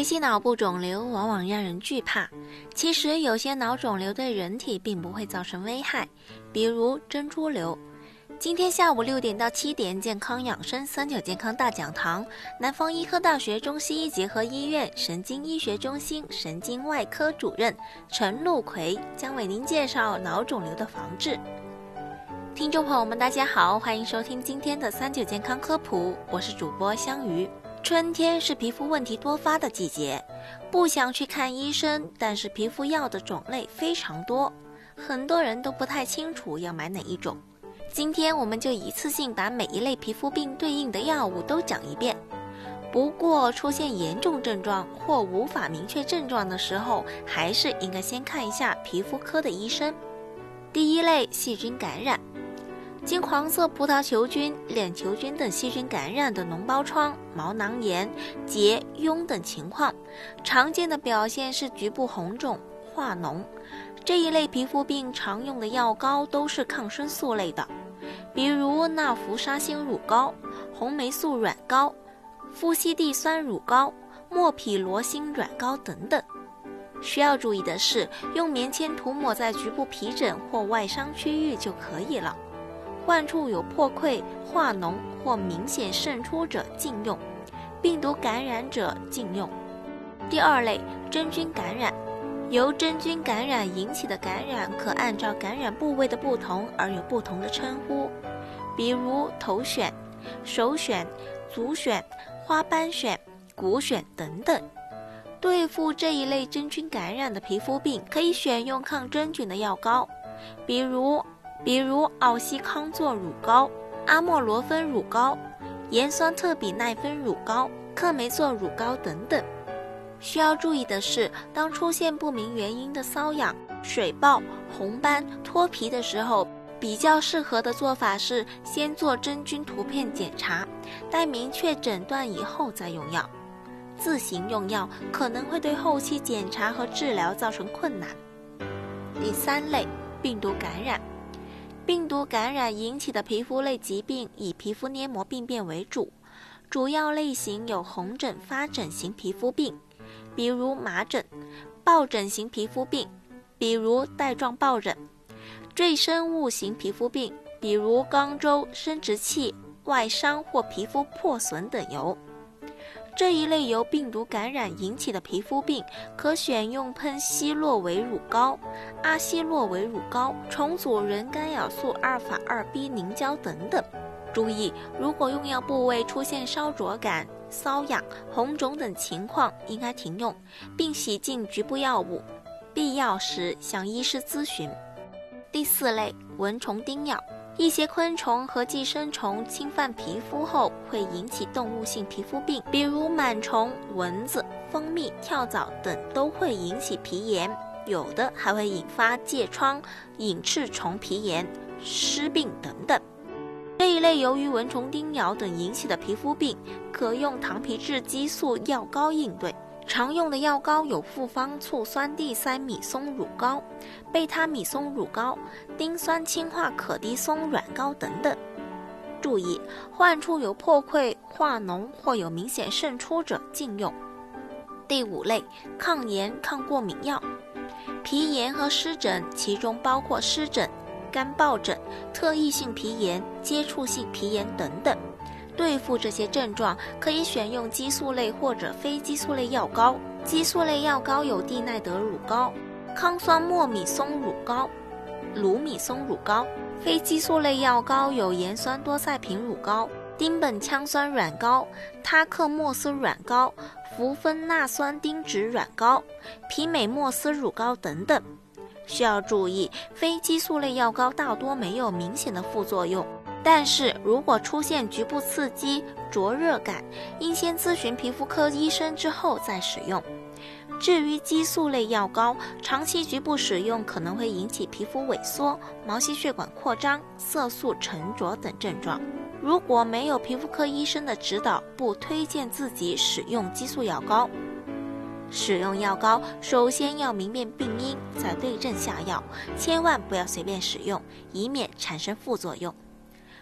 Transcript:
提起脑部肿瘤，往往让人惧怕。其实有些脑肿瘤对人体并不会造成危害，比如珍珠瘤。今天下午六点到七点，健康养生三九健康大讲堂，南方医科大学中西医结合医院神经医学中心神经外科主任陈路奎将为您介绍脑肿瘤的防治。听众朋友们，大家好，欢迎收听今天的三九健康科普，我是主播香鱼。春天是皮肤问题多发的季节，不想去看医生，但是皮肤药的种类非常多，很多人都不太清楚要买哪一种。今天我们就一次性把每一类皮肤病对应的药物都讲一遍。不过出现严重症状或无法明确症状的时候，还是应该先看一下皮肤科的医生。第一类细菌感染，经黄色葡萄球菌、链球菌等细菌感染的脓包疮、毛囊炎、结、痈等情况，常见的表现是局部红肿、化脓。这一类皮肤病常用的药膏都是抗生素类的。比如纳氟沙星乳膏、红霉素软膏、夫西地酸乳膏、莫匹罗星软膏等等。需要注意的是，用棉签涂抹在局部皮疹或外伤区域就可以了。患处有破溃、化脓或明显渗出者禁用，病毒感染者禁用。第二类真菌感染。由真菌感染引起的感染，可按照感染部位的不同而有不同的称呼，比如头癣、手癣、足癣、花斑癣、骨癣等等。对付这一类真菌感染的皮肤病，可以选用抗真菌的药膏，比如比如奥西康唑乳膏、阿莫罗芬乳膏、盐酸特比奈芬乳膏、克霉唑乳膏等等。需要注意的是，当出现不明原因的瘙痒、水泡、红斑、脱皮的时候，比较适合的做法是先做真菌图片检查，待明确诊断以后再用药。自行用药可能会对后期检查和治疗造成困难。第三类病毒感染，病毒感染引起的皮肤类疾病以皮肤黏膜病变为主，主要类型有红疹发疹型皮肤病。比如麻疹、疱疹型皮肤病，比如带状疱疹；赘生物型皮肤病，比如肛周、生殖器外伤或皮肤破损等疣。这一类由病毒感染引起的皮肤病，可选用喷西洛韦乳膏、阿西洛韦乳膏、重组人干扰素阿尔法二 B 凝胶等等。注意，如果用药部位出现烧灼感。瘙痒、红肿等情况应该停用，并洗净局部药物，必要时向医师咨询。第四类蚊虫叮咬，一些昆虫和寄生虫侵犯皮肤后会引起动物性皮肤病，比如螨虫、蚊子、蜂蜜、跳蚤等都会引起皮炎，有的还会引发疥疮、隐翅虫皮炎、湿病等等。这一类由于蚊虫叮咬等引起的皮肤病，可用糖皮质激素药膏应对。常用的药膏有复方醋酸地塞米松乳膏、贝他米松乳膏、丁酸氢化可的松软膏等等。注意，患处有破溃、化脓或有明显渗出者禁用。第五类抗炎抗过敏药，皮炎和湿疹，其中包括湿疹。干疱疹、特异性皮炎、接触性皮炎等等，对付这些症状，可以选用激素类或者非激素类药膏。激素类药膏有地奈德乳膏、康酸莫米松乳膏、卢米松乳膏；非激素类药膏有盐酸多赛平乳膏、丁苯羟酸软膏、他克莫斯软膏、氟芬那酸丁酯软膏、皮美莫斯乳膏等等。需要注意，非激素类药膏大多没有明显的副作用，但是如果出现局部刺激、灼热感，应先咨询皮肤科医生之后再使用。至于激素类药膏，长期局部使用可能会引起皮肤萎缩、毛细血管扩张、色素沉着等症状。如果没有皮肤科医生的指导，不推荐自己使用激素药膏。使用药膏，首先要明辨病因，再对症下药，千万不要随便使用，以免产生副作用。